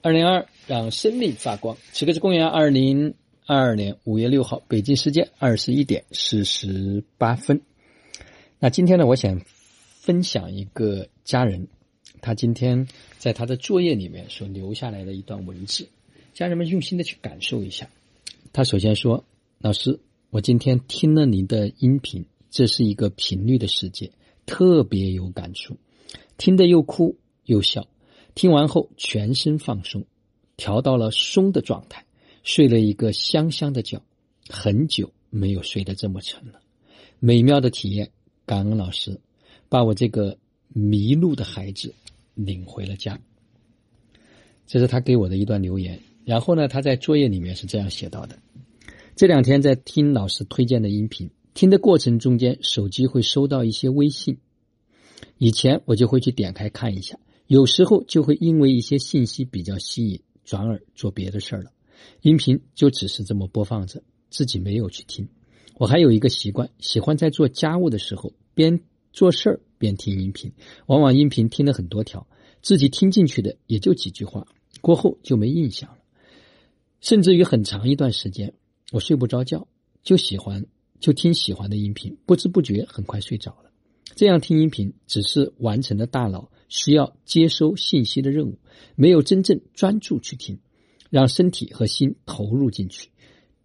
二零二让生命发光。此刻是公元二零二二年五月六号，北京时间二十一点四十八分。那今天呢，我想分享一个家人，他今天在他的作业里面所留下来的一段文字，家人们用心的去感受一下。他首先说：“老师，我今天听了您的音频，这是一个频率的世界，特别有感触，听得又哭又笑。”听完后，全身放松，调到了松的状态，睡了一个香香的觉。很久没有睡得这么沉了，美妙的体验。感恩老师，把我这个迷路的孩子领回了家。这是他给我的一段留言。然后呢，他在作业里面是这样写到的：这两天在听老师推荐的音频，听的过程中间，手机会收到一些微信，以前我就会去点开看一下。有时候就会因为一些信息比较吸引，转而做别的事儿了。音频就只是这么播放着，自己没有去听。我还有一个习惯，喜欢在做家务的时候边做事儿边听音频。往往音频听了很多条，自己听进去的也就几句话，过后就没印象了。甚至于很长一段时间，我睡不着觉，就喜欢就听喜欢的音频，不知不觉很快睡着了。这样听音频只是完成了大脑。需要接收信息的任务，没有真正专注去听，让身体和心投入进去，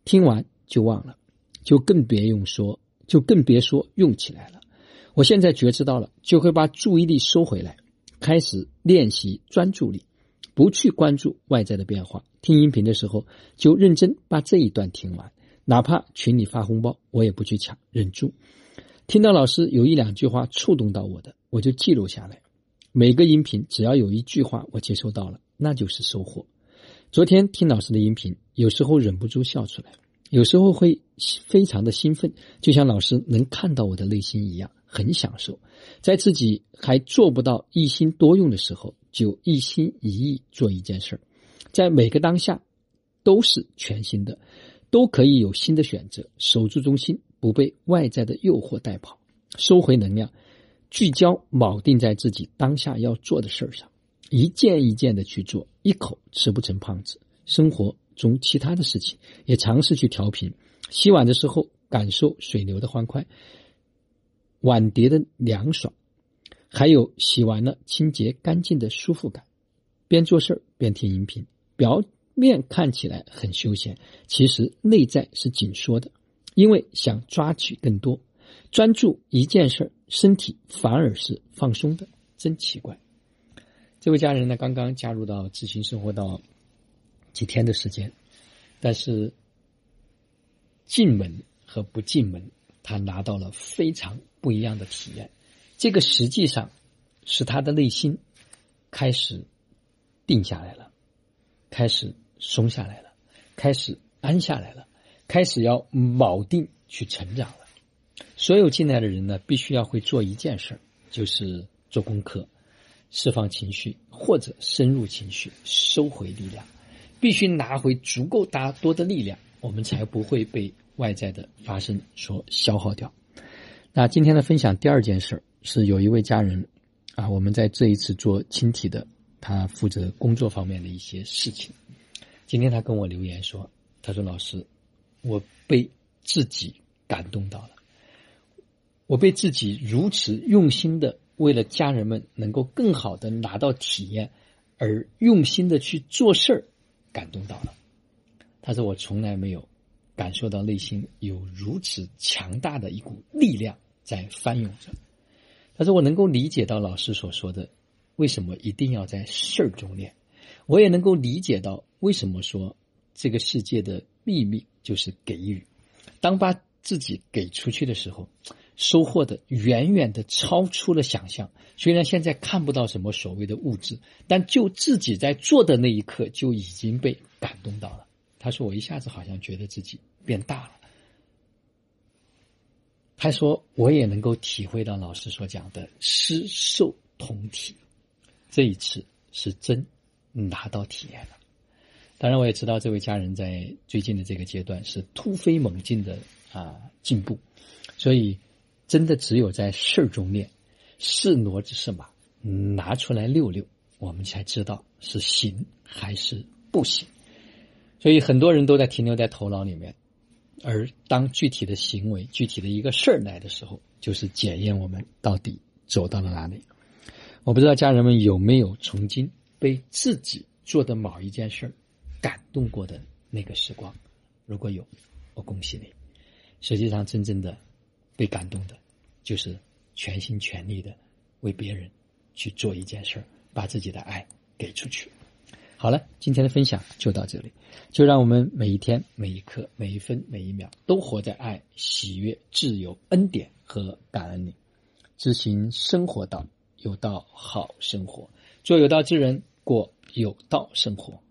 听完就忘了，就更别用说，就更别说用起来了。我现在觉知到了，就会把注意力收回来，开始练习专注力，不去关注外在的变化。听音频的时候，就认真把这一段听完，哪怕群里发红包，我也不去抢，忍住。听到老师有一两句话触动到我的，我就记录下来。每个音频只要有一句话我接收到了，那就是收获。昨天听老师的音频，有时候忍不住笑出来，有时候会非常的兴奋，就像老师能看到我的内心一样，很享受。在自己还做不到一心多用的时候，就一心一意做一件事儿，在每个当下都是全新的，都可以有新的选择。守住中心，不被外在的诱惑带跑，收回能量。聚焦铆定在自己当下要做的事儿上，一件一件的去做，一口吃不成胖子。生活中其他的事情也尝试去调频。洗碗的时候感受水流的欢快，碗碟的凉爽，还有洗完了清洁干净的舒服感。边做事儿边听音频，表面看起来很休闲，其实内在是紧缩的，因为想抓取更多。专注一件事儿，身体反而是放松的，真奇怪。这位家人呢，刚刚加入到咨询生活到几天的时间，但是进门和不进门，他拿到了非常不一样的体验。这个实际上是他的内心开始定下来了，开始松下来了，开始安下来了，开始要铆定去成长了。所有进来的人呢，必须要会做一件事儿，就是做功课，释放情绪或者深入情绪，收回力量，必须拿回足够大多的力量，我们才不会被外在的发生所消耗掉。那今天的分享第二件事儿是有一位家人啊，我们在这一次做亲体的，他负责工作方面的一些事情。今天他跟我留言说：“他说老师，我被自己感动到了。”我被自己如此用心的为了家人们能够更好的拿到体验，而用心的去做事儿，感动到了。他说：“我从来没有感受到内心有如此强大的一股力量在翻涌着。”他说：“我能够理解到老师所说的，为什么一定要在事儿中练。我也能够理解到为什么说这个世界的秘密就是给予。当把自己给出去的时候。”收获的远远的超出了想象。虽然现在看不到什么所谓的物质，但就自己在做的那一刻就已经被感动到了。他说：“我一下子好像觉得自己变大了。”他说：“我也能够体会到老师所讲的施受同体。这一次是真拿到体验了。当然，我也知道这位家人在最近的这个阶段是突飞猛进的啊进步，所以。”真的只有在事儿中练，是骡子是马，拿出来溜溜，我们才知道是行还是不行。所以很多人都在停留在头脑里面，而当具体的行为、具体的一个事儿来的时候，就是检验我们到底走到了哪里。我不知道家人们有没有曾经被自己做的某一件事儿感动过的那个时光？如果有，我恭喜你。实际上，真正的被感动的，就是全心全力的为别人去做一件事儿，把自己的爱给出去。好了，今天的分享就到这里。就让我们每一天、每一刻、每一分、每一秒，都活在爱、喜悦、自由、恩典和感恩里，执行生活道，有道好生活，做有道之人，过有道生活。